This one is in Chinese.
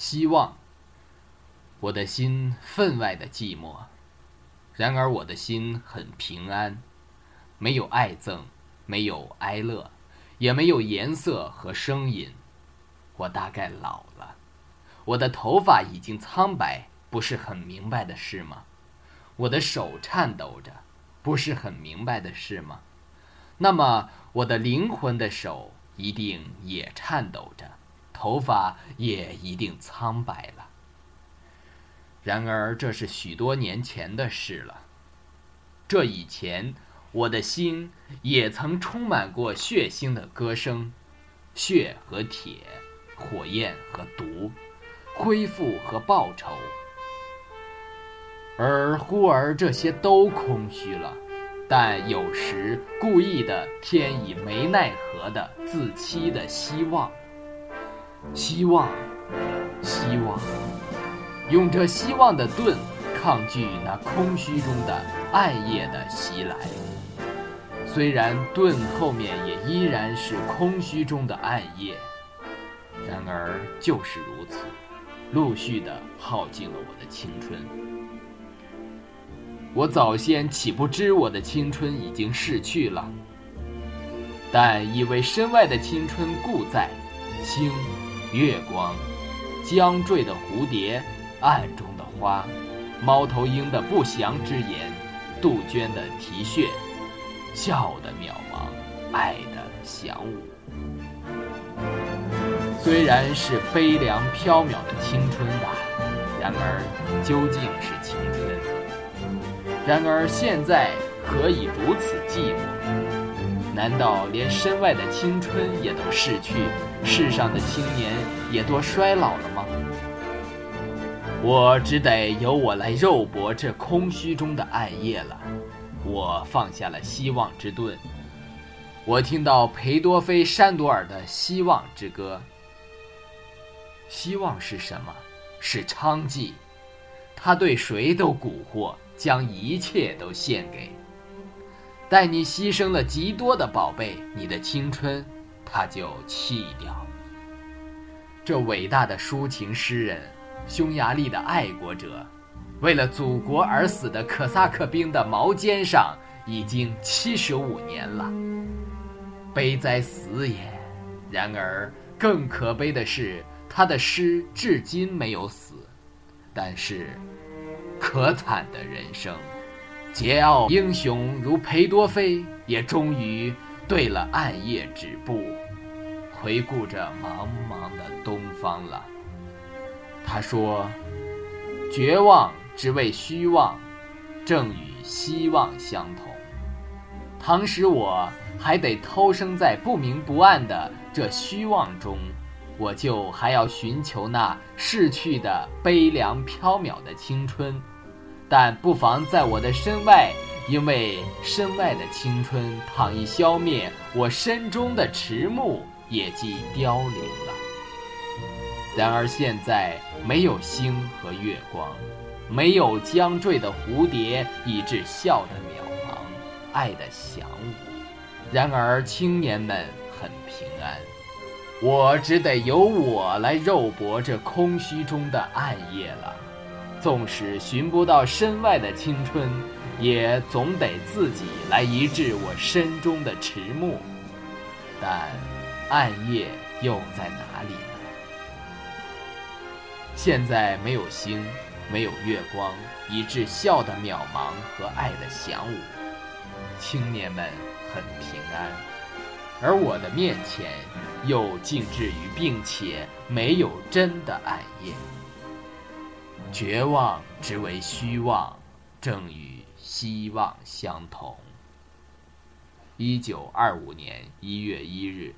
希望。我的心分外的寂寞，然而我的心很平安，没有爱憎，没有哀乐，也没有颜色和声音。我大概老了，我的头发已经苍白，不是很明白的事吗？我的手颤抖着，不是很明白的事吗？那么我的灵魂的手一定也颤抖着，头发也一定苍白了。然而这是许多年前的事了。这以前，我的心也曾充满过血腥的歌声，血和铁，火焰和毒，恢复和报仇。而忽而这些都空虚了。但有时故意的添以没奈何的自欺的希望，希望，希望，用这希望的盾抗拒那空虚中的暗夜的袭来。虽然盾后面也依然是空虚中的暗夜，然而就是如此，陆续的耗尽了我的青春。我早先岂不知我的青春已经逝去了？但以为身外的青春故在，星、月光、将坠的蝴蝶、暗中的花、猫头鹰的不祥之言、杜鹃的啼血、笑的渺茫、爱的响舞。虽然是悲凉飘渺的青春吧，然而究竟是青春。然而现在何以如此寂寞？难道连身外的青春也都逝去，世上的青年也多衰老了吗？我只得由我来肉搏这空虚中的暗夜了。我放下了希望之盾。我听到裴多菲山多尔的希望之歌。希望是什么？是娼妓。他对谁都蛊惑。将一切都献给，待你牺牲了极多的宝贝，你的青春，他就弃掉。这伟大的抒情诗人，匈牙利的爱国者，为了祖国而死的可萨克兵的矛尖上，已经七十五年了。悲哉死也！然而更可悲的是，他的诗至今没有死，但是。可惨的人生，桀骜英雄如裴多菲也终于对了暗夜止步，回顾着茫茫的东方了。他说：“绝望只为虚妄，正与希望相同。倘使我还得偷生在不明不暗的这虚妄中。”我就还要寻求那逝去的悲凉缥缈的青春，但不妨在我的身外，因为身外的青春倘一消灭，我身中的迟暮也即凋零了。然而现在没有星和月光，没有将坠的蝴蝶，以致笑的渺茫，爱的响舞。然而青年们很平安。我只得由我来肉搏这空虚中的暗夜了，纵使寻不到身外的青春，也总得自己来医治我身中的迟暮。但暗夜又在哪里呢？现在没有星，没有月光，以致笑的渺茫和爱的响舞。青年们很平安，而我的面前。又静置于，并且没有真的暗夜。绝望之为虚妄，正与希望相同。一九二五年一月一日。